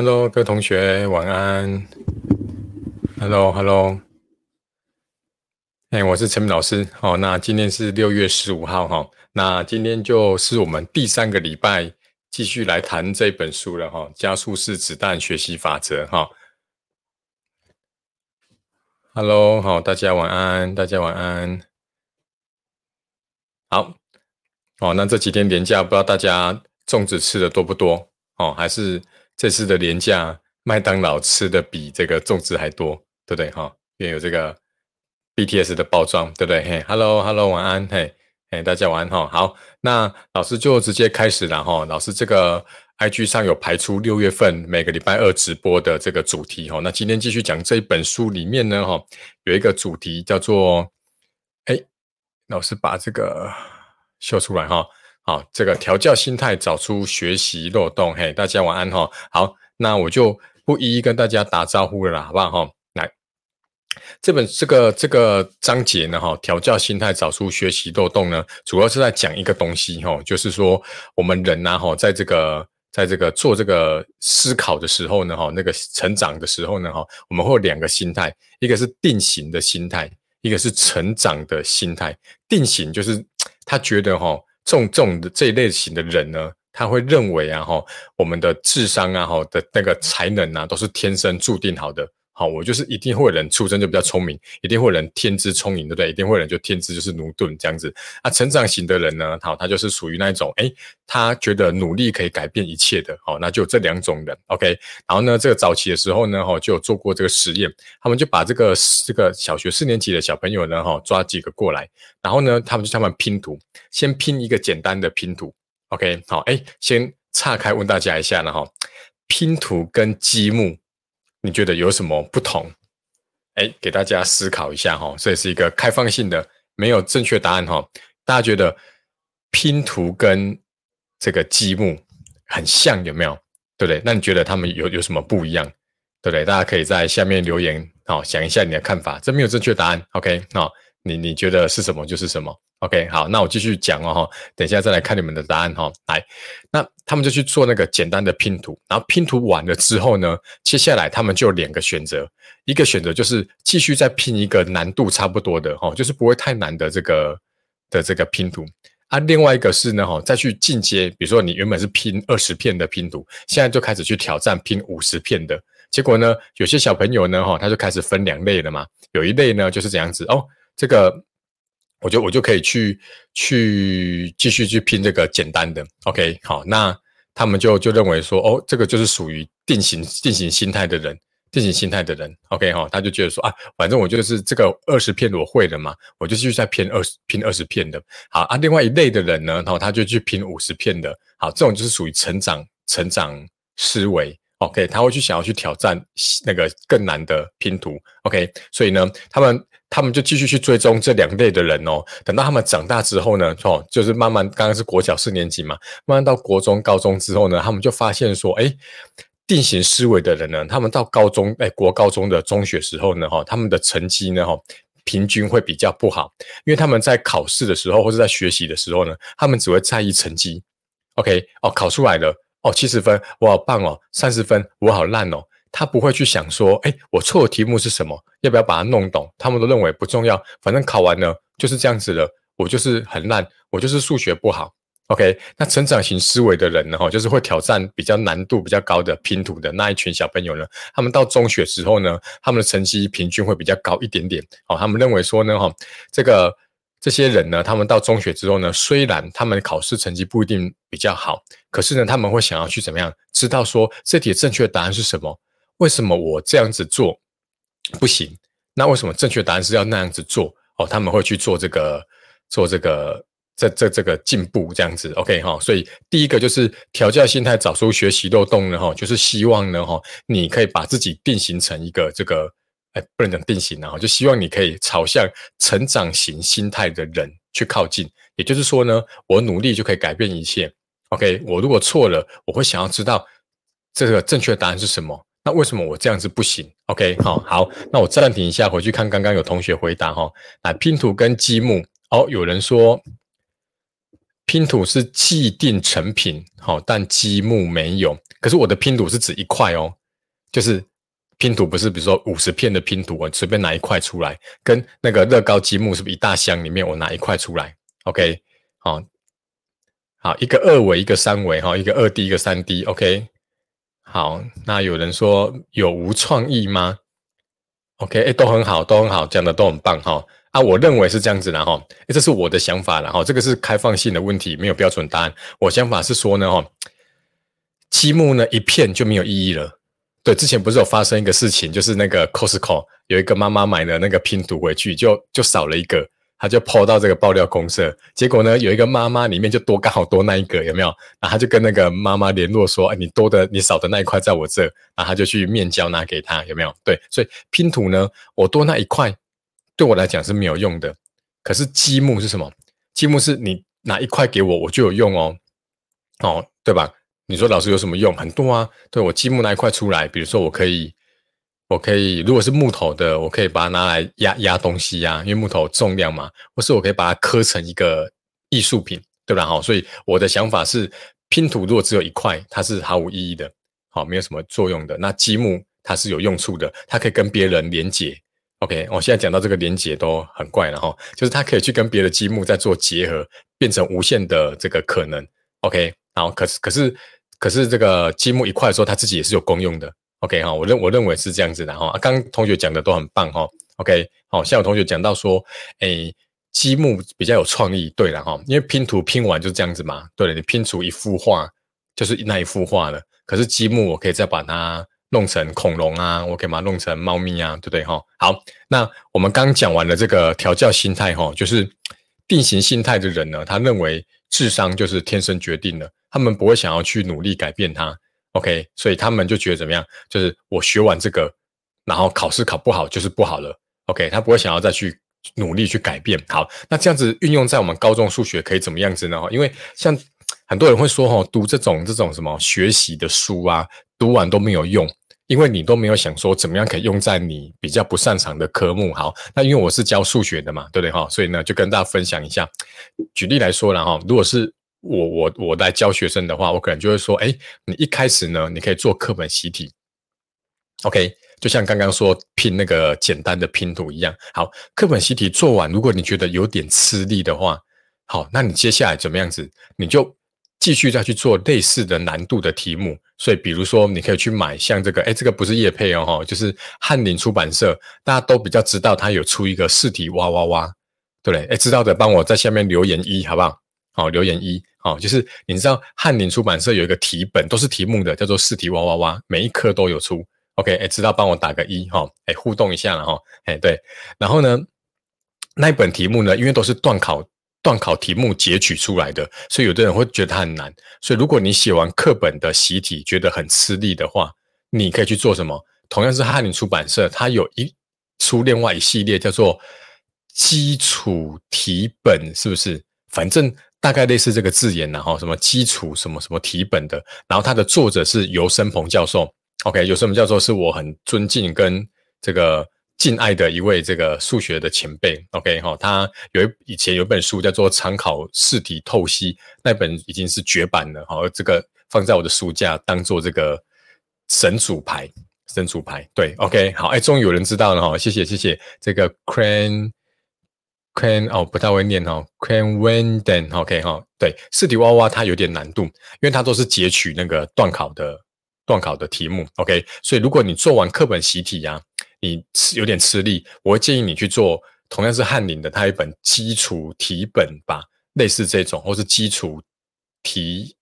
Hello，各位同学，晚安。Hello，Hello。哎，我是陈明老师。哦，那今天是六月十五号哈。那今天就是我们第三个礼拜继续来谈这本书了哈。加速式子弹学习法则哈。Hello，好，大家晚安，大家晚安。好，哦，那这几天年假，不知道大家粽子吃的多不多？哦，还是这次的年假，麦当劳吃的比这个粽子还多，对不对？哈，因为有这个 BTS 的包装，对不对？嘿，Hello，Hello，晚安，嘿，嘿，大家晚安哈。好，那老师就直接开始了哈。老师这个。IG 上有排出六月份每个礼拜二直播的这个主题哈，那今天继续讲这一本书里面呢哈，有一个主题叫做，哎，老师把这个秀出来哈，好，这个调教心态，找出学习漏洞，嘿，大家晚安哈，好，那我就不一一跟大家打招呼了啦，好不好哈？来，这本这个这个章节呢哈，调教心态，找出学习漏洞呢，主要是在讲一个东西哈，就是说我们人呐哈，在这个在这个做这个思考的时候呢，哈，那个成长的时候呢，哈，我们会有两个心态，一个是定型的心态，一个是成长的心态。定型就是他觉得哈，重重的这一类型的人呢，他会认为啊，哈，我们的智商啊，哈的那个才能啊，都是天生注定好的。好，我就是一定会有人出生就比较聪明，一定会有人天资聪颖，对不对？一定会有人就天资就是驽钝这样子。啊，成长型的人呢，好，他就是属于那一种，哎，他觉得努力可以改变一切的。好，那就这两种人，OK。然后呢，这个早期的时候呢，哈，就有做过这个实验，他们就把这个这个小学四年级的小朋友呢，哈，抓几个过来，然后呢，他们就他们拼图，先拼一个简单的拼图，OK。好，哎，先岔开问大家一下了哈，拼图跟积木。你觉得有什么不同？哎，给大家思考一下哈，这也是一个开放性的，没有正确答案哈。大家觉得拼图跟这个积木很像，有没有？对不对？那你觉得他们有有什么不一样？对不对？大家可以在下面留言，哦，想一下你的看法。这没有正确答案，OK？好，你你觉得是什么就是什么。OK，好，那我继续讲哦哈，等一下再来看你们的答案哈。来，那他们就去做那个简单的拼图，然后拼图完了之后呢，接下来他们就有两个选择，一个选择就是继续再拼一个难度差不多的哈，就是不会太难的这个的这个拼图啊。另外一个是呢哈，再去进阶，比如说你原本是拼二十片的拼图，现在就开始去挑战拼五十片的。结果呢，有些小朋友呢哈，他就开始分两类了嘛，有一类呢就是这样子哦，这个。我就我就可以去去继续去拼这个简单的，OK，好，那他们就就认为说，哦，这个就是属于定型定型心态的人，定型心态的人，OK 哈，他就觉得说啊，反正我就是这个二十片我会了嘛，我就继续再拼二十拼二十片的，好啊，另外一类的人呢，然后他就去拼五十片的，好，这种就是属于成长成长思维。OK，他会去想要去挑战那个更难的拼图。OK，所以呢，他们他们就继续去追踪这两类的人哦。等到他们长大之后呢，哦，就是慢慢刚刚是国小四年级嘛，慢慢到国中、高中之后呢，他们就发现说，哎，定型思维的人呢，他们到高中，哎，国高中的中学时候呢，哈，他们的成绩呢，哈，平均会比较不好，因为他们在考试的时候或者在学习的时候呢，他们只会在意成绩。OK，哦，考出来了。哦，七十分，我好棒哦！三十分，我好烂哦。他不会去想说，哎，我错的题目是什么？要不要把它弄懂？他们都认为不重要，反正考完了就是这样子了。我就是很烂，我就是数学不好。OK，那成长型思维的人呢？哈，就是会挑战比较难度比较高的拼图的那一群小朋友呢。他们到中学时候呢，他们的成绩平均会比较高一点点。哦，他们认为说呢，哈，这个。这些人呢，他们到中学之后呢，虽然他们考试成绩不一定比较好，可是呢，他们会想要去怎么样，知道说这题正确的答案是什么？为什么我这样子做不行？那为什么正确答案是要那样子做？哦，他们会去做这个，做这个，这这这个进步这样子。OK 哈，所以第一个就是调教心态，找出学习漏洞呢，哈，就是希望呢，哈，你可以把自己定型成一个这个。哎，不能讲定型啊，就希望你可以朝向成长型心态的人去靠近。也就是说呢，我努力就可以改变一切。OK，我如果错了，我会想要知道这个正确答案是什么。那为什么我这样子不行？OK，好，好，那我暂停一下，回去看刚刚有同学回答哈。那拼图跟积木，哦，有人说拼图是既定成品，好，但积木没有。可是我的拼图是指一块哦，就是拼图不是，比如说五十片的拼图，我随便拿一块出来，跟那个乐高积木是不是一大箱里面我拿一块出来？OK，好，好，一个二维，一个三维，哈，一个二 D，一个三 D，OK，好，那有人说有无创意吗？OK，哎，都很好，都很好，讲的都很棒，哈。啊，我认为是这样子的哈，这是我的想法了哈，这个是开放性的问题，没有标准答案。我想法是说呢哈，积木呢一片就没有意义了。对，之前不是有发生一个事情，就是那个 Costco 有一个妈妈买了那个拼图回去，就就少了一个，他就抛到这个爆料公社，结果呢有一个妈妈里面就多刚好多那一个，有没有？然后他就跟那个妈妈联络说，哎，你多的你少的那一块在我这，然后他就去面交拿给他，有没有？对，所以拼图呢，我多那一块。对我来讲是没有用的，可是积木是什么？积木是你拿一块给我，我就有用哦，哦，对吧？你说老师有什么用？很多啊。对我积木那一块出来，比如说我可以，我可以，如果是木头的，我可以把它拿来压压东西呀，因为木头重量嘛。或是我可以把它刻成一个艺术品，对吧？好，所以我的想法是，拼图如果只有一块，它是毫无意义的，好，没有什么作用的。那积木它是有用处的，它可以跟别人连接。OK，我现在讲到这个连接都很怪了哈，就是它可以去跟别的积木在做结合，变成无限的这个可能。OK，然后可是可是可是这个积木一块的时候，它自己也是有功用的。OK 哈，我认我认为是这样子的哈。刚同学讲的都很棒哈。OK，好，像有同学讲到说，哎，积木比较有创意。对了哈，因为拼图拼完就是这样子嘛。对了，你拼出一幅画就是那一幅画了。可是积木我可以再把它。弄成恐龙啊，我可以把它弄成猫咪啊，对不对哈？好，那我们刚讲完了这个调教心态哈，就是定型心态的人呢，他认为智商就是天生决定的，他们不会想要去努力改变它。OK，所以他们就觉得怎么样？就是我学完这个，然后考试考不好就是不好了。OK，他不会想要再去努力去改变。好，那这样子运用在我们高中数学可以怎么样子呢？因为像很多人会说哈，读这种这种什么学习的书啊，读完都没有用。因为你都没有想说怎么样可以用在你比较不擅长的科目，好，那因为我是教数学的嘛，对不对哈？所以呢，就跟大家分享一下。举例来说了哈，如果是我我我来教学生的话，我可能就会说，哎，你一开始呢，你可以做课本习题，OK，就像刚刚说拼那个简单的拼图一样。好，课本习题做完，如果你觉得有点吃力的话，好，那你接下来怎么样子？你就继续再去做类似的难度的题目。所以，比如说，你可以去买像这个，哎，这个不是叶配哦，就是翰林出版社，大家都比较知道，它有出一个试题哇哇哇，对不对？哎，知道的帮我在下面留言一，好不好？好，留言一，好，就是你知道翰林出版社有一个题本，都是题目的，叫做试题哇哇哇，每一科都有出。OK，哎，知道帮我打个一，哈，哎，互动一下了，哈，哎，对，然后呢，那一本题目呢，因为都是断考。段考题目截取出来的，所以有的人会觉得它很难。所以如果你写完课本的习题觉得很吃力的话，你可以去做什么？同样是翰林出版社，它有一出另外一系列叫做基础题本，是不是？反正大概类似这个字眼然后什么基础什么什么题本的，然后它的作者是尤生鹏教授。OK，尤生鹏教授是我很尊敬跟这个。敬爱的一位这个数学的前辈，OK 哈，他有一以前有本书叫做《常考试题透析》，那本已经是绝版了，好，这个放在我的书架当做这个神主牌，神主牌，对，OK 好，哎，终于有人知道了哈，谢谢谢谢，这个 Cran Queen 哦，不太会念哦，Queen Wenden，OK 哈，对，试题娃娃它有点难度，因为它都是截取那个段考的段考的题目，OK，所以如果你做完课本习题呀。你吃有点吃力，我会建议你去做同样是翰林的，它一本基础题本吧，类似这种，或是基础题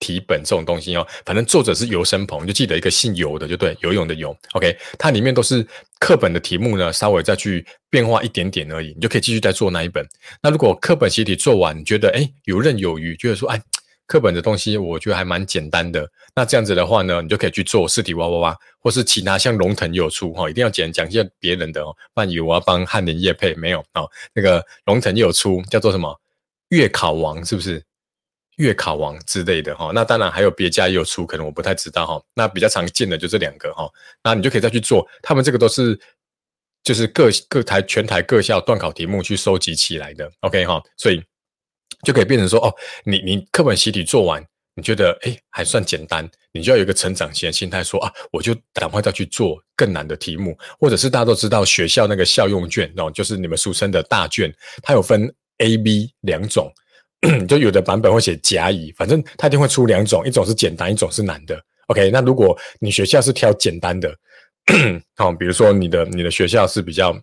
题本这种东西哦。反正作者是游生鹏，就记得一个姓游的，就对，游泳的游。OK，它里面都是课本的题目呢，稍微再去变化一点点而已，你就可以继续再做那一本。那如果课本习题做完，你觉得哎游刃有余，觉得说哎。课本的东西我觉得还蛮简单的，那这样子的话呢，你就可以去做试题哇哇哇，或是其他像龙腾有出哈，一定要讲讲一下别人的哦，不然以为我要帮翰林叶配没有哦，那个龙腾有出叫做什么月考王是不是？月考王之类的哈，那当然还有别家也有出，可能我不太知道哈，那比较常见的就这两个哈，那你就可以再去做，他们这个都是就是各各台全台各校段考题目去收集起来的，OK 哈，所以。就可以变成说，哦，你你课本习题做完，你觉得哎还算简单，你就要有一个成长型的心态，说啊，我就赶快再去做更难的题目，或者是大家都知道学校那个校用卷哦，就是你们俗称的大卷，它有分 A、B 两种，就有的版本会写甲乙，反正它一定会出两种，一种是简单，一种是难的。OK，那如果你学校是挑简单的，好，比如说你的你的学校是比较。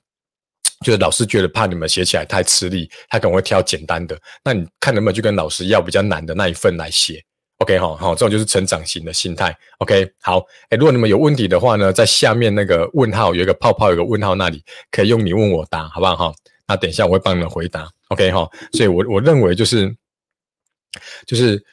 就是老师觉得怕你们写起来太吃力，他可能会挑简单的。那你看能不能去跟老师要比较难的那一份来写？OK 哈，好，这种就是成长型的心态。OK，好，哎，如果你们有问题的话呢，在下面那个问号有一个泡泡，有个问号那里可以用你问我答，好不好哈？那等一下我会帮你们回答。OK 哈，所以我我认为就是就是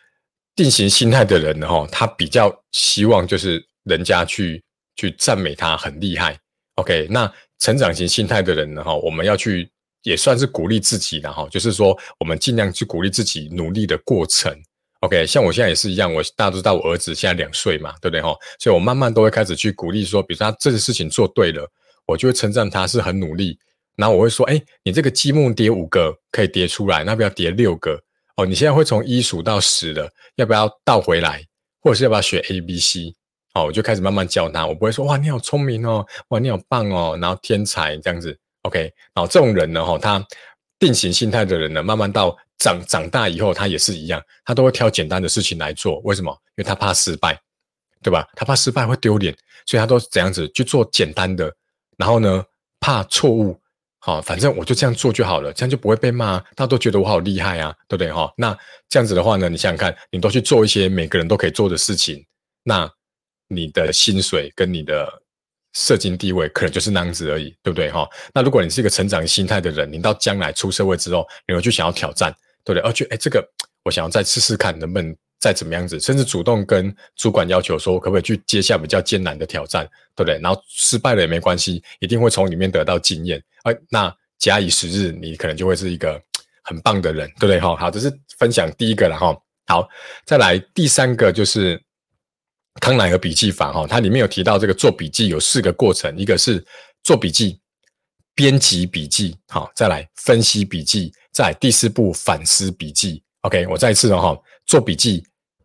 定型心态的人哈，他比较希望就是人家去去赞美他很厉害。OK，那。成长型心态的人呢，哈，我们要去也算是鼓励自己的哈，就是说我们尽量去鼓励自己努力的过程。OK，像我现在也是一样，我大家都知道我儿子现在两岁嘛，对不对哈？所以我慢慢都会开始去鼓励说，比如说他这个事情做对了，我就会称赞他是很努力。然后我会说，哎，你这个积木叠五个可以叠出来，那不要叠六个哦。你现在会从一数到十的，要不要倒回来，或者是要不要学 A B C？哦，我就开始慢慢教他，我不会说哇你好聪明哦，哇你好棒哦，然后天才这样子，OK，然后这种人呢，哈，他定型心态的人呢，慢慢到长长大以后，他也是一样，他都会挑简单的事情来做，为什么？因为他怕失败，对吧？他怕失败会丢脸，所以他都怎样子去做简单的，然后呢，怕错误，好，反正我就这样做就好了，这样就不会被骂，大家都觉得我好厉害啊，对不对？哈，那这样子的话呢，你想想看，你都去做一些每个人都可以做的事情，那。你的薪水跟你的社经地位可能就是那样子而已，对不对哈？那如果你是一个成长心态的人，你到将来出社会之后，你会去想要挑战，对不对？而且，哎，这个我想要再试试看，能不能再怎么样子，甚至主动跟主管要求说，可不可以去接下比较艰难的挑战，对不对？然后失败了也没关系，一定会从里面得到经验。哎，那假以时日，你可能就会是一个很棒的人，对不对哈？好，这是分享第一个了哈。好，再来第三个就是。康乃尔笔记法哈，它里面有提到这个做笔记有四个过程，一个是做笔记、编辑笔记，好，再来分析笔记，在第四步反思笔记。OK，我再一次的哈，做笔记、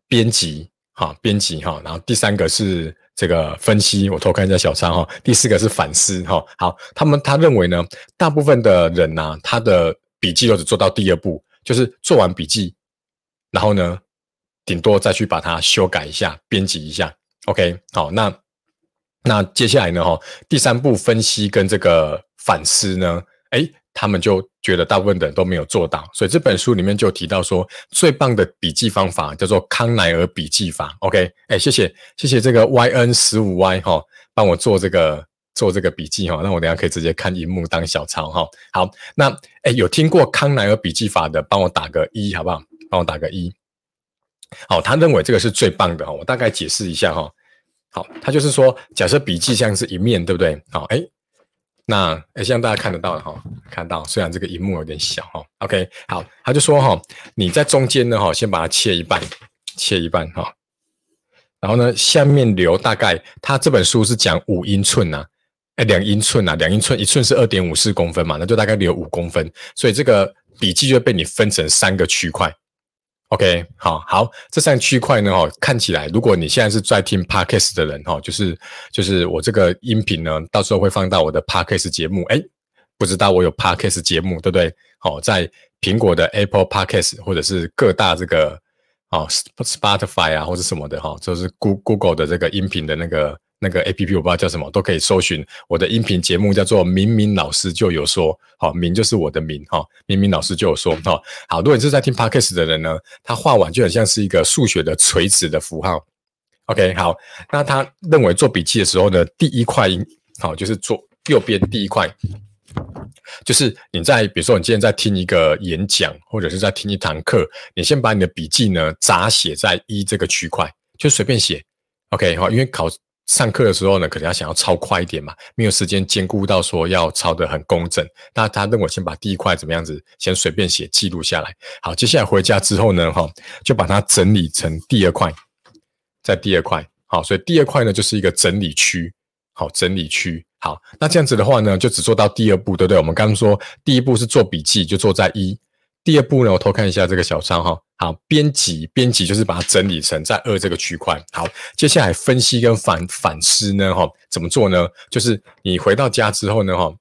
编辑，哈，编辑哈，然后第三个是这个分析，我偷看一下小仓哈，第四个是反思哈。好，他们他认为呢，大部分的人呢，他的笔记都只做到第二步，就是做完笔记，然后呢。顶多再去把它修改一下、编辑一下，OK，好，那那接下来呢？哈，第三步分析跟这个反思呢？哎，他们就觉得大部分的人都没有做到，所以这本书里面就提到说，最棒的笔记方法叫做康奈尔笔记法，OK，哎，谢谢谢谢这个 YN 十五 Y 哈，帮我做这个做这个笔记哈，那我等下可以直接看荧幕当小抄哈。好，那哎，有听过康奈尔笔记法的，帮我打个一好不好？帮我打个一。好，他认为这个是最棒的哈。我大概解释一下哈。好，他就是说，假设笔记像是一面，对不对？好，哎，那哎，希望大家看得到哈，看到。虽然这个荧幕有点小哈。OK，好，他就说哈，你在中间呢哈，先把它切一半，切一半哈。然后呢，下面留大概，他这本书是讲五英寸呐，哎，两英寸呐，两英寸，一寸是二点五四公分嘛，那就大概留五公分。所以这个笔记就被你分成三个区块。OK，好好，这三区块呢，哈，看起来，如果你现在是在听 Podcast 的人，哈，就是就是我这个音频呢，到时候会放到我的 Podcast 节目，哎，不知道我有 Podcast 节目，对不对？好，在苹果的 Apple Podcast 或者是各大这个哦 Spotify 啊或者什么的，哈，就是 Google 的这个音频的那个。那个 A P P 我不知道叫什么，都可以搜寻我的音频节目，叫做“明明老师就有说”。好，明就是我的明哈，明明老师就有说哈。好，如果你是在听 Podcast 的人呢，他画完就很像是一个数学的垂直的符号。OK，好，那他认为做笔记的时候呢，第一块好就是做右边第一块，就是你在比如说你今天在听一个演讲，或者是在听一堂课，你先把你的笔记呢杂写在一这个区块，就随便写。OK，好，因为考。上课的时候呢，可能要想要抄快一点嘛，没有时间兼顾到说要抄得很工整。那他认为先把第一块怎么样子，先随便写记录下来。好，接下来回家之后呢，哈，就把它整理成第二块，在第二块。好，所以第二块呢就是一个整理区。好，整理区。好，那这样子的话呢，就只做到第二步，对不对？我们刚刚说第一步是做笔记，就做在一；第二步呢，我偷看一下这个小抄哈。好，编辑编辑就是把它整理成在二这个区块。好，接下来分析跟反反思呢，哈，怎么做呢？就是你回到家之后呢，哈，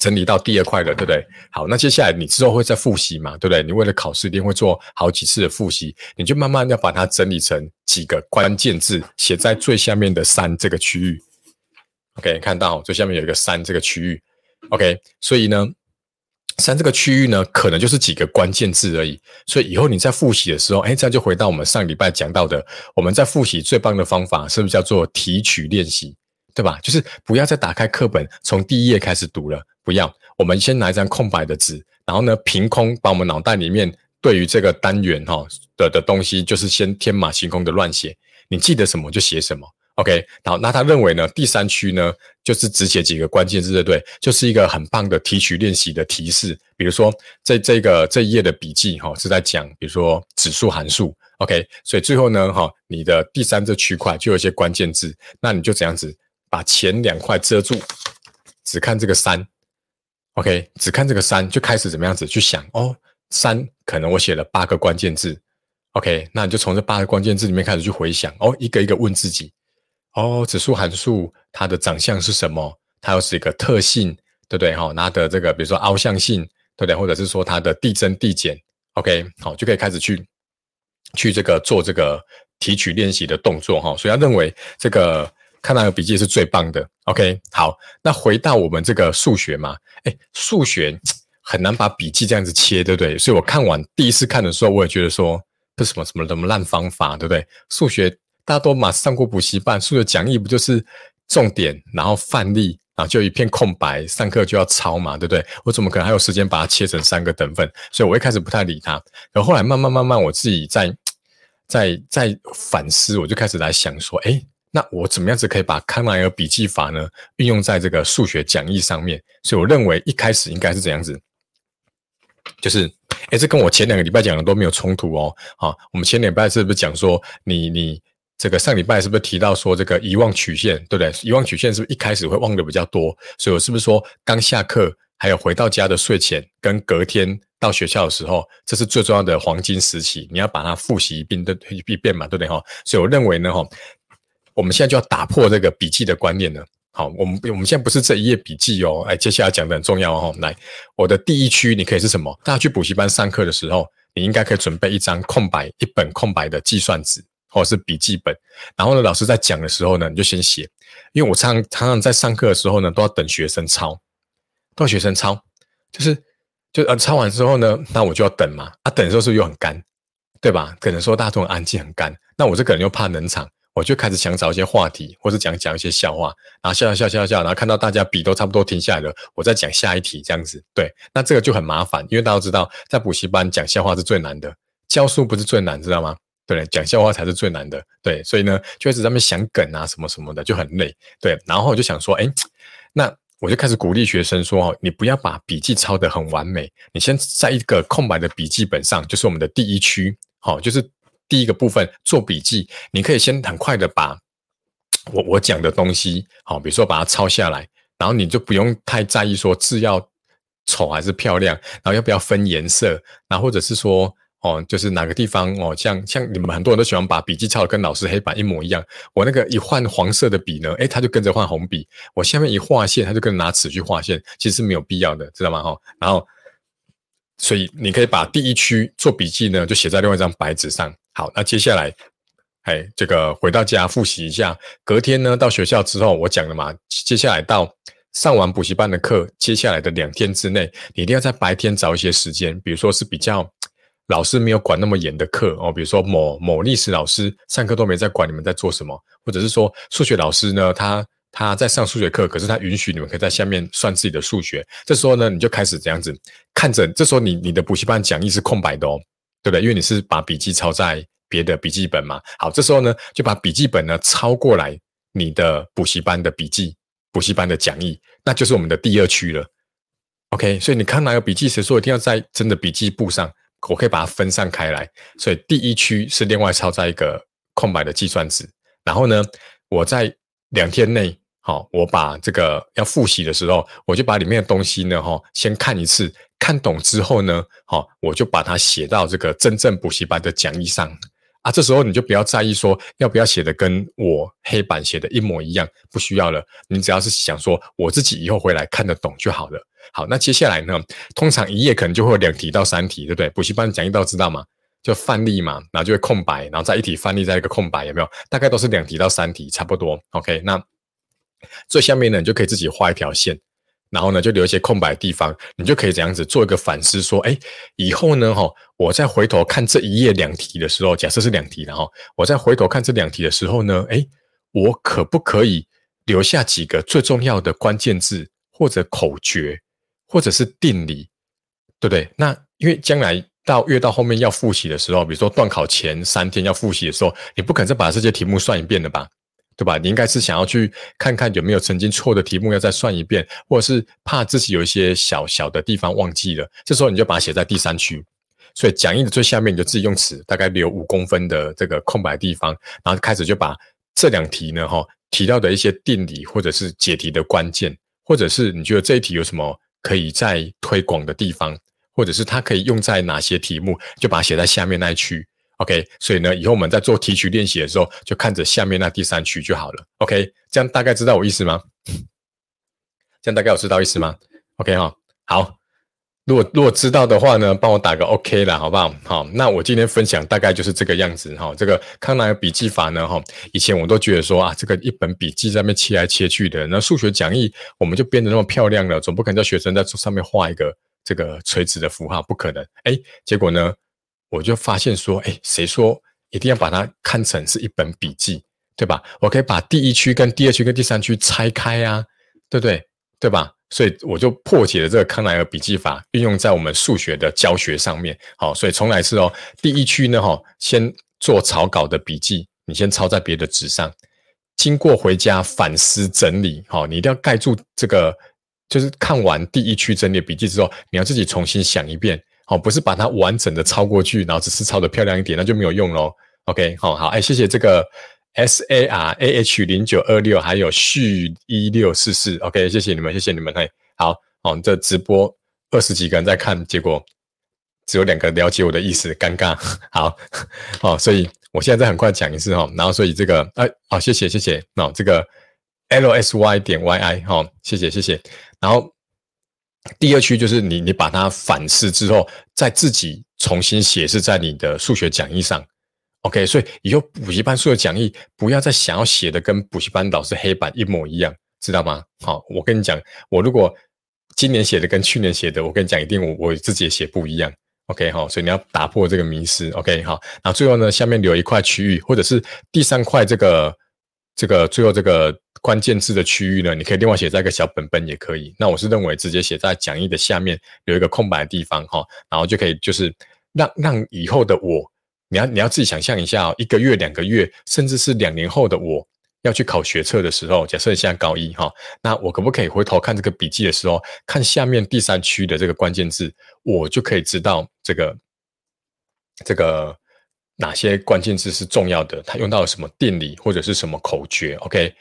整理到第二块了，对不对？好，那接下来你之后会再复习嘛，对不对？你为了考试一定会做好几次的复习，你就慢慢要把它整理成几个关键字，写在最下面的三这个区域。OK，看到最下面有一个三这个区域。OK，所以呢。三这个区域呢，可能就是几个关键字而已。所以以后你在复习的时候，哎，这样就回到我们上礼拜讲到的，我们在复习最棒的方法，是不是叫做提取练习？对吧？就是不要再打开课本，从第一页开始读了。不要，我们先拿一张空白的纸，然后呢，凭空把我们脑袋里面对于这个单元哈的的东西，就是先天马行空的乱写。你记得什么就写什么。OK，好，那他认为呢？第三区呢，就是只写几个关键字，对对？就是一个很棒的提取练习的提示。比如说，在这个这一页的笔记哈，是在讲，比如说指数函数。OK，所以最后呢，哈，你的第三这区块就有一些关键字，那你就这样子把前两块遮住，只看这个三。OK，只看这个三，就开始怎么样子去想哦，三可能我写了八个关键字。OK，那你就从这八个关键字里面开始去回想哦，一个一个问自己。哦，指数函数它的长相是什么？它又是一个特性，对不对？哈，它的这个比如说凹向性，对不对？或者是说它的递增递减，OK，好，就可以开始去去这个做这个提取练习的动作哈。所以他认为这个看那个笔记是最棒的，OK，好，那回到我们这个数学嘛，哎，数学很难把笔记这样子切，对不对？所以我看完第一次看的时候，我也觉得说这什么什么什么烂方法，对不对？数学。大家都马上过补习班，数学讲义不就是重点，然后范例，然后就一片空白，上课就要抄嘛，对不对？我怎么可能还有时间把它切成三个等份？所以我一开始不太理他，然后后来慢慢慢慢，我自己在在在反思，我就开始来想说，哎，那我怎么样子可以把康奈尔笔记法呢运用在这个数学讲义上面？所以我认为一开始应该是怎样子，就是，哎，这跟我前两个礼拜讲的都没有冲突哦。好，我们前两礼拜是不是讲说，你你。这个上礼拜是不是提到说这个遗忘曲线，对不对？遗忘曲线是不是一开始会忘的比较多？所以我是不是说刚下课，还有回到家的睡前，跟隔天到学校的时候，这是最重要的黄金时期，你要把它复习一遍的一遍嘛，对不对哈？所以我认为呢哈，我们现在就要打破这个笔记的观念呢。好，我们我们现在不是这一页笔记哦，哎，接下来讲的很重要哦。来，我的第一区你可以是什么？大家去补习班上课的时候，你应该可以准备一张空白一本空白的计算纸。或者是笔记本，然后呢，老师在讲的时候呢，你就先写，因为我常常常在上课的时候呢，都要等学生抄，都要学生抄，就是就呃抄完之后呢，那我就要等嘛，啊等的时候是不是又很干，对吧？可能说大家都很安静很干，那我这个人又怕冷场，我就开始想找一些话题，或者讲讲一些笑话，然后笑笑笑笑笑，然后看到大家笔都差不多停下来了，我再讲下一题这样子，对，那这个就很麻烦，因为大家都知道，在补习班讲笑话是最难的，教书不是最难，知道吗？对，讲笑话才是最难的。对，所以呢，就一直在那边想梗啊，什么什么的，就很累。对，然后我就想说，哎，那我就开始鼓励学生说，哦，你不要把笔记抄得很完美，你先在一个空白的笔记本上，就是我们的第一区，好，就是第一个部分做笔记，你可以先很快的把我我讲的东西，好，比如说把它抄下来，然后你就不用太在意说字要丑还是漂亮，然后要不要分颜色，然后或者是说。哦，就是哪个地方哦，像像你们很多人都喜欢把笔记抄的跟老师黑板一模一样。我那个一换黄色的笔呢，诶，他就跟着换红笔。我下面一画线，他就跟着拿尺去画线，其实是没有必要的，知道吗？哈，然后，所以你可以把第一区做笔记呢，就写在另外一张白纸上。好，那接下来，哎，这个回到家复习一下。隔天呢，到学校之后，我讲了嘛，接下来到上完补习班的课，接下来的两天之内，你一定要在白天找一些时间，比如说是比较。老师没有管那么严的课哦，比如说某某历史老师上课都没在管你们在做什么，或者是说数学老师呢，他他在上数学课，可是他允许你们可以在下面算自己的数学。这时候呢，你就开始这样子看着，这时候你你的补习班讲义是空白的哦，对不对？因为你是把笔记抄在别的笔记本嘛。好，这时候呢，就把笔记本呢抄过来你的补习班的笔记、补习班的讲义，那就是我们的第二区了。OK，所以你看哪个笔记，谁说一定要在真的笔记簿上？我可以把它分散开来，所以第一区是另外抄在一个空白的计算纸，然后呢，我在两天内好，我把这个要复习的时候，我就把里面的东西呢，哈，先看一次，看懂之后呢，好，我就把它写到这个真正补习班的讲义上。啊，这时候你就不要在意说要不要写的跟我黑板写的一模一样，不需要了。你只要是想说我自己以后回来看得懂就好了。好，那接下来呢，通常一页可能就会有两题到三题，对不对？补习班讲义都知道吗？就范例嘛，然后就会空白，然后再一题范例，再一个空白，有没有？大概都是两题到三题，差不多。OK，那最下面呢，你就可以自己画一条线。然后呢，就留一些空白地方，你就可以这样子做一个反思，说，哎，以后呢，哈，我再回头看这一页两题的时候，假设是两题，然后我再回头看这两题的时候呢，哎，我可不可以留下几个最重要的关键字，或者口诀，或者是定理，对不对？那因为将来到越到后面要复习的时候，比如说段考前三天要复习的时候，你不可能再把这些题目算一遍的吧？对吧？你应该是想要去看看有没有曾经错的题目要再算一遍，或者是怕自己有一些小小的地方忘记了，这时候你就把它写在第三区。所以讲义的最下面你就自己用尺大概留五公分的这个空白地方，然后开始就把这两题呢哈提到的一些定理或者是解题的关键，或者是你觉得这一题有什么可以在推广的地方，或者是它可以用在哪些题目，就把它写在下面那一区。OK，所以呢，以后我们在做提取练习的时候，就看着下面那第三区就好了。OK，这样大概知道我意思吗？这样大概有知道意思吗？OK 哈，好，如果如果知道的话呢，帮我打个 OK 啦，好不好？好，那我今天分享大概就是这个样子哈。这个康奈尔笔记法呢，哈，以前我都觉得说啊，这个一本笔记在那切来切去的，那数学讲义我们就编得那么漂亮了，总不可能叫学生在上面画一个这个垂直的符号，不可能。哎，结果呢？我就发现说，哎，谁说一定要把它看成是一本笔记，对吧？我可以把第一区跟第二区跟第三区拆开啊，对不对？对吧？所以我就破解了这个康奈尔笔记法，运用在我们数学的教学上面。好，所以重来一次哦。第一区呢，哈，先做草稿的笔记，你先抄在别的纸上，经过回家反思整理，好，你一定要盖住这个，就是看完第一区整理笔记之后，你要自己重新想一遍。好，不是把它完整的抄过去，然后只是抄的漂亮一点，那就没有用喽。OK，好好，哎，谢谢这个 S A R A H 零九二六，还有续一六四四。OK，谢谢你们，谢谢你们。嘿，好，哦，这直播二十几个人在看，结果只有两个了解我的意思，尴尬。好，好，所以我现在再很快讲一次哈，然后所以这个，哎，好，谢谢谢谢，那这个 L S Y 点 Y I，好，谢谢谢谢，然后。第二区就是你，你把它反思之后，再自己重新写，是在你的数学讲义上。OK，所以以后补习班所有讲义不要再想要写的跟补习班老师黑板一模一样，知道吗？好，我跟你讲，我如果今年写的跟去年写的，我跟你讲，一定我我自己也写不一样。OK，好，所以你要打破这个迷思。OK，好，然后最后呢，下面留一块区域，或者是第三块这个这个最后这个。关键字的区域呢，你可以另外写在一个小本本也可以。那我是认为直接写在讲义的下面留一个空白的地方哈，然后就可以就是让让以后的我，你要你要自己想象一下哦，一个月、两个月，甚至是两年后的我要去考学测的时候，假设现在高一哈，那我可不可以回头看这个笔记的时候，看下面第三区的这个关键字，我就可以知道这个这个哪些关键字是重要的，它用到了什么定理或者是什么口诀？OK。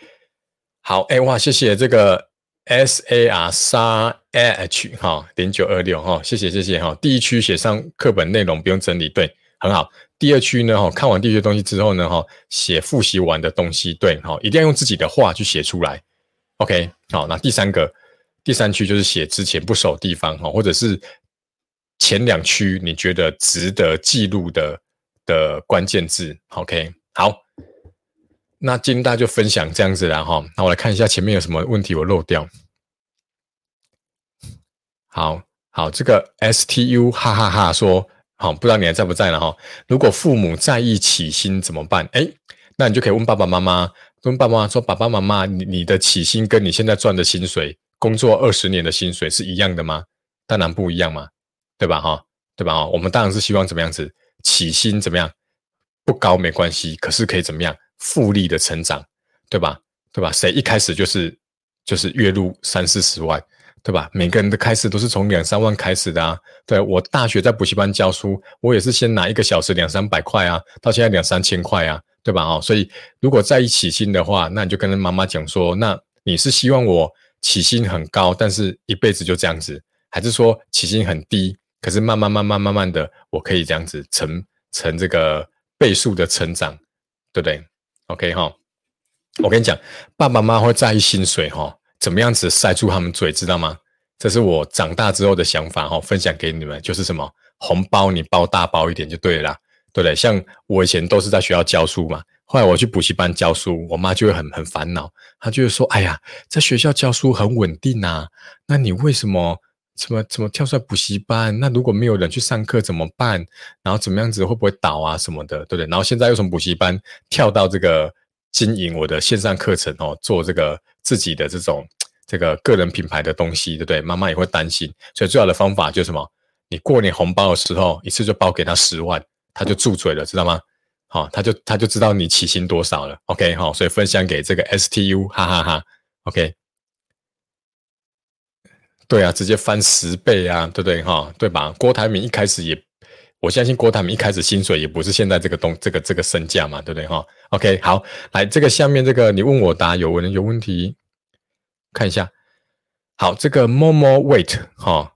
好，哎哇，谢谢这个 S A R 沙 H 哈零九二六哈，谢谢谢谢哈。第一区写上课本内容不用整理，对，很好。第二区呢哈，看完第一区东西之后呢哈，写复习完的东西，对，哈，一定要用自己的话去写出来。OK，好，那第三个第三区就是写之前不熟地方哈，或者是前两区你觉得值得记录的的关键字。OK，好。那今天大家就分享这样子了哈，那我来看一下前面有什么问题我漏掉。好好，这个 STU 哈哈哈说，好，不知道你还在不在了哈。如果父母在意起薪怎么办？哎，那你就可以问爸爸妈妈，问爸爸妈妈说，爸爸妈妈，你你的起薪跟你现在赚的薪水，工作二十年的薪水是一样的吗？当然不一样嘛，对吧哈？对吧哈？我们当然是希望怎么样子，起薪怎么样，不高没关系，可是可以怎么样？复利的成长，对吧？对吧？谁一开始就是就是月入三四十万，对吧？每个人的开始都是从两三万开始的啊。对我大学在补习班教书，我也是先拿一个小时两三百块啊，到现在两三千块啊，对吧？哦，所以如果在一起薪的话，那你就跟妈妈讲说，那你是希望我起薪很高，但是一辈子就这样子，还是说起薪很低，可是慢慢慢慢慢慢的，我可以这样子成成这个倍数的成长，对不对？OK 哈，我跟你讲，爸爸妈妈会在意薪水哈，怎么样子塞住他们嘴，知道吗？这是我长大之后的想法哈，分享给你们，就是什么红包你包大包一点就对了，对不对？像我以前都是在学校教书嘛。后来我去补习班教书，我妈就会很很烦恼，她就会说：“哎呀，在学校教书很稳定啊，那你为什么怎么怎么跳出来补习班？那如果没有人去上课怎么办？然后怎么样子会不会倒啊什么的，对不对？然后现在又从补习班跳到这个经营我的线上课程哦，做这个自己的这种这个个人品牌的东西，对不对？妈妈也会担心，所以最好的方法就是什么？你过年红包的时候一次就包给他十万，他就住嘴了，知道吗？”好，他就他就知道你起薪多少了，OK，好，所以分享给这个 STU，哈哈哈，OK，对啊，直接翻十倍啊，对不对？哈，对吧？郭台铭一开始也，我相信郭台铭一开始薪水也不是现在这个东这个这个身价嘛，对不对？哈，OK，好，来这个下面这个你问我答，有问有问题，看一下，好，这个 Momo Wait 哈，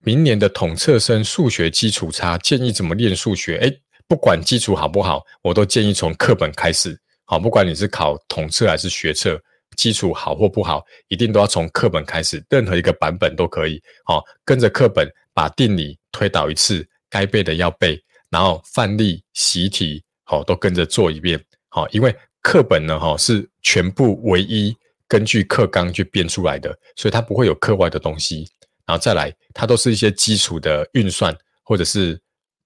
明年的统测生数学基础差，建议怎么练数学？哎。不管基础好不好，我都建议从课本开始。好，不管你是考统测还是学测，基础好或不好，一定都要从课本开始。任何一个版本都可以。好，跟着课本把定理推导一次，该背的要背，然后范例、习题，好，都跟着做一遍。好，因为课本呢，哈，是全部唯一根据课纲去编出来的，所以它不会有课外的东西。然后再来，它都是一些基础的运算，或者是。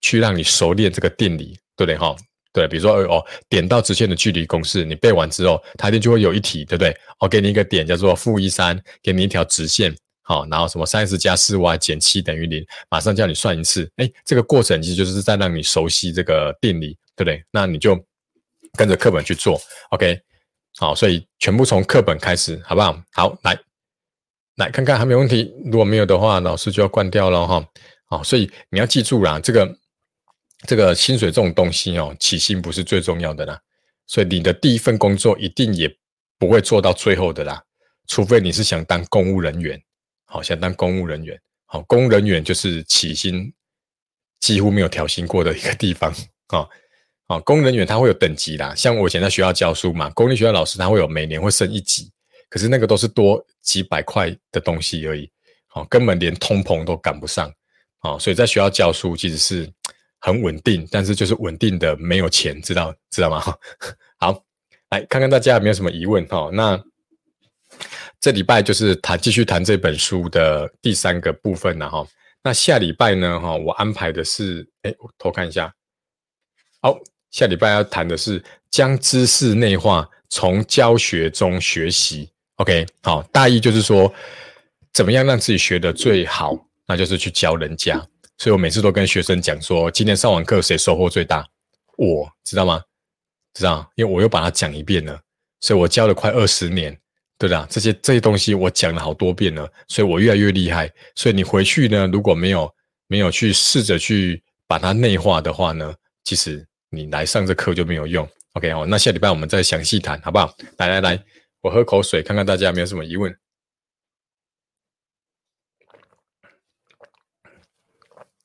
去让你熟练这个定理，对不对哈？对，比如说哦，点到直线的距离公式，你背完之后，它一定就会有一题，对不对？我给你一个点叫做负一三，给你一条直线，好，然后什么三十加四 y 减七等于零，马上叫你算一次。哎，这个过程其实就是在让你熟悉这个定理，对不对？那你就跟着课本去做，OK？好，所以全部从课本开始，好不好？好，来，来看看还没有问题，如果没有的话，老师就要关掉了哈。好，所以你要记住啦，这个。这个薪水这种东西哦，起薪不是最重要的啦，所以你的第一份工作一定也不会做到最后的啦，除非你是想当公务人员，好，想当公务人员，好，公务人员就是起薪几乎没有调薪过的一个地方啊，好，公务人员他会有等级啦，像我以前在学校教书嘛，公立学校老师他会有每年会升一级，可是那个都是多几百块的东西而已，好，根本连通膨都赶不上，啊，所以在学校教书其实是。很稳定，但是就是稳定的没有钱，知道知道吗？好，来看看大家有没有什么疑问哈。那这礼拜就是谈继续谈这本书的第三个部分了哈。那下礼拜呢哈，我安排的是，哎，我偷看一下。好，下礼拜要谈的是将知识内化，从教学中学习。OK，好，大意就是说，怎么样让自己学的最好，那就是去教人家。所以我每次都跟学生讲说，今天上完课谁收获最大？我知道吗？知道，因为我又把它讲一遍了。所以我教了快二十年，对的，这些这些东西我讲了好多遍了，所以我越来越厉害。所以你回去呢，如果没有没有去试着去把它内化的话呢，其实你来上这课就没有用。OK 哦，那下礼拜我们再详细谈，好不好？来来来，我喝口水，看看大家有没有什么疑问。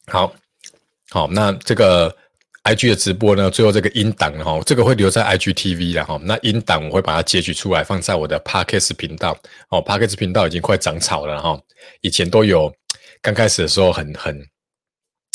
好，好，那这个 I G 的直播呢，最后这个音档哈，这个会留在 I G T V 的哈。那音档我会把它截取出来，放在我的 Parkes 频道。哦，Parkes 频道已经快长草了哈。以前都有，刚开始的时候很很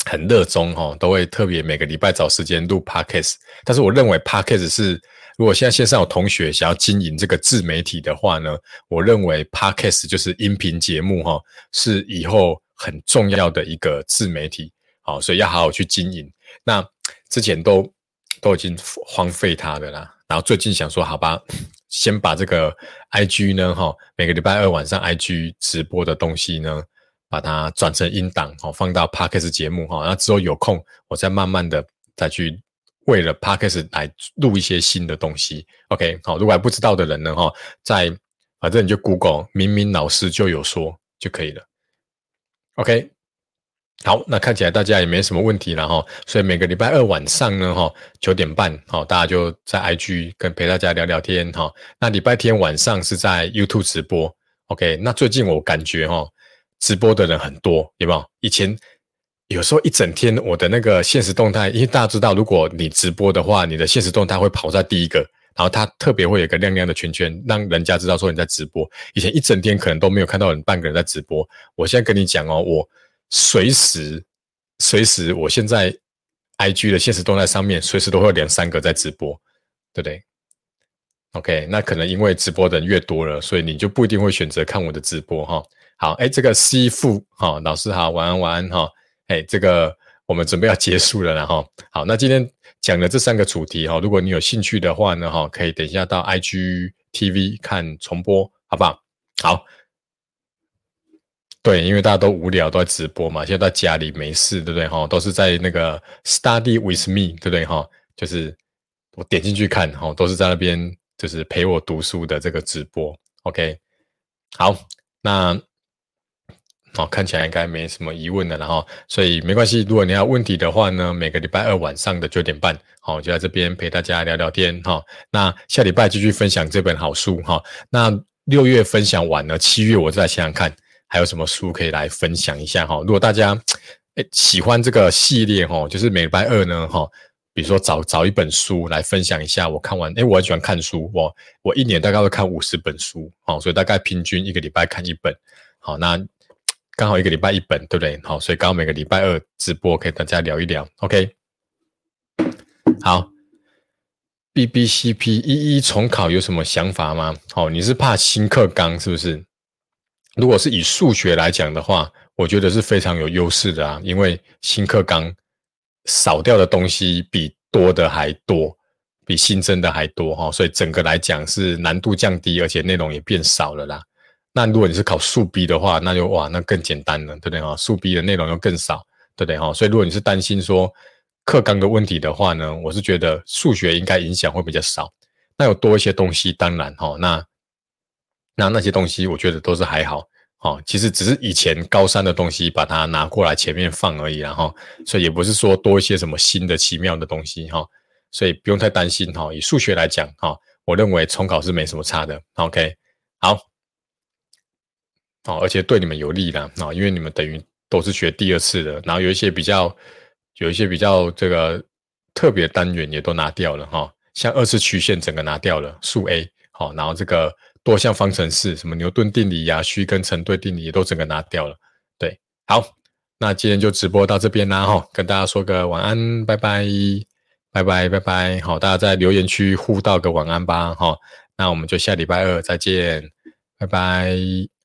很热衷哈，都会特别每个礼拜找时间录 Parkes。但是我认为 Parkes 是，如果现在线上有同学想要经营这个自媒体的话呢，我认为 Parkes 就是音频节目哈，是以后。很重要的一个自媒体，好，所以要好好去经营。那之前都都已经荒废它的啦，然后最近想说，好吧，先把这个 I G 呢，哈，每个礼拜二晚上 I G 直播的东西呢，把它转成音档，好，放到 Podcast 节目，哈，那之后有空我再慢慢的再去为了 Podcast 来录一些新的东西。OK，好，如果还不知道的人呢，哈，在反正你就 Google 明明老师就有说就可以了。OK，好，那看起来大家也没什么问题了哈，所以每个礼拜二晚上呢，哈九点半，好，大家就在 IG 跟陪大家聊聊天哈。那礼拜天晚上是在 YouTube 直播，OK。那最近我感觉哈，直播的人很多，有没有？以前有时候一整天我的那个现实动态，因为大家知道，如果你直播的话，你的现实动态会跑在第一个，然后它特别会有一个亮亮的圈圈，让人家知道说你在直播。以前一整天可能都没有看到人半个人在直播，我现在跟你讲哦，我。随时，随时，我现在 I G 的现实动态上面，随时都会有两三个在直播，对不对？OK，那可能因为直播的人越多了，所以你就不一定会选择看我的直播哈。好，哎，这个 C 富哈老师好，晚安晚安哈。哎，这个我们准备要结束了了哈。好，那今天讲的这三个主题哈，如果你有兴趣的话呢哈，可以等一下到 I G T V 看重播，好不好？好。对，因为大家都无聊，都在直播嘛。现在在家里没事，对不对？哈，都是在那个 study with me，对不对？哈，就是我点进去看，哈，都是在那边，就是陪我读书的这个直播。OK，好，那好，看起来应该没什么疑问了，然后，所以没关系。如果你要问题的话呢，每个礼拜二晚上的九点半，好，就在这边陪大家聊聊天，哈。那下礼拜继续分享这本好书，哈。那六月分享完了，七月我再想想看。还有什么书可以来分享一下哈？如果大家诶喜欢这个系列哈，就是每礼拜二呢哈，比如说找找一本书来分享一下，我看完诶，我很喜欢看书，我我一年大概会看五十本书，哦，所以大概平均一个礼拜看一本，好，那 刚好一个礼拜一本，对不对？好，所以刚好每个礼拜二直播可以大家聊一聊，OK？好，B B C P 一一重考有什么想法吗？好，你是怕新课纲是不是？如果是以数学来讲的话，我觉得是非常有优势的啊，因为新课纲少掉的东西比多的还多，比新增的还多哈，所以整个来讲是难度降低，而且内容也变少了啦。那如果你是考数 B 的话，那就哇，那更简单了，对不对哈？数 B 的内容又更少，对不对哈？所以如果你是担心说课纲的问题的话呢，我是觉得数学应该影响会比较少。那有多一些东西，当然哈，那。那那些东西，我觉得都是还好，哦，其实只是以前高三的东西，把它拿过来前面放而已，然后，所以也不是说多一些什么新的奇妙的东西，哈，所以不用太担心，哈。以数学来讲，哈，我认为重考是没什么差的，OK，好，哦，而且对你们有利啦，啊，因为你们等于都是学第二次的，然后有一些比较，有一些比较这个特别单元也都拿掉了，哈，像二次曲线整个拿掉了，数 A，好，然后这个。多项方程式，什么牛顿定理呀、虚跟成对定理也都整个拿掉了。对，好，那今天就直播到这边啦，哈，跟大家说个晚安，拜拜，拜拜，拜拜，好，大家在留言区互道个晚安吧，哈，那我们就下礼拜二再见，拜拜。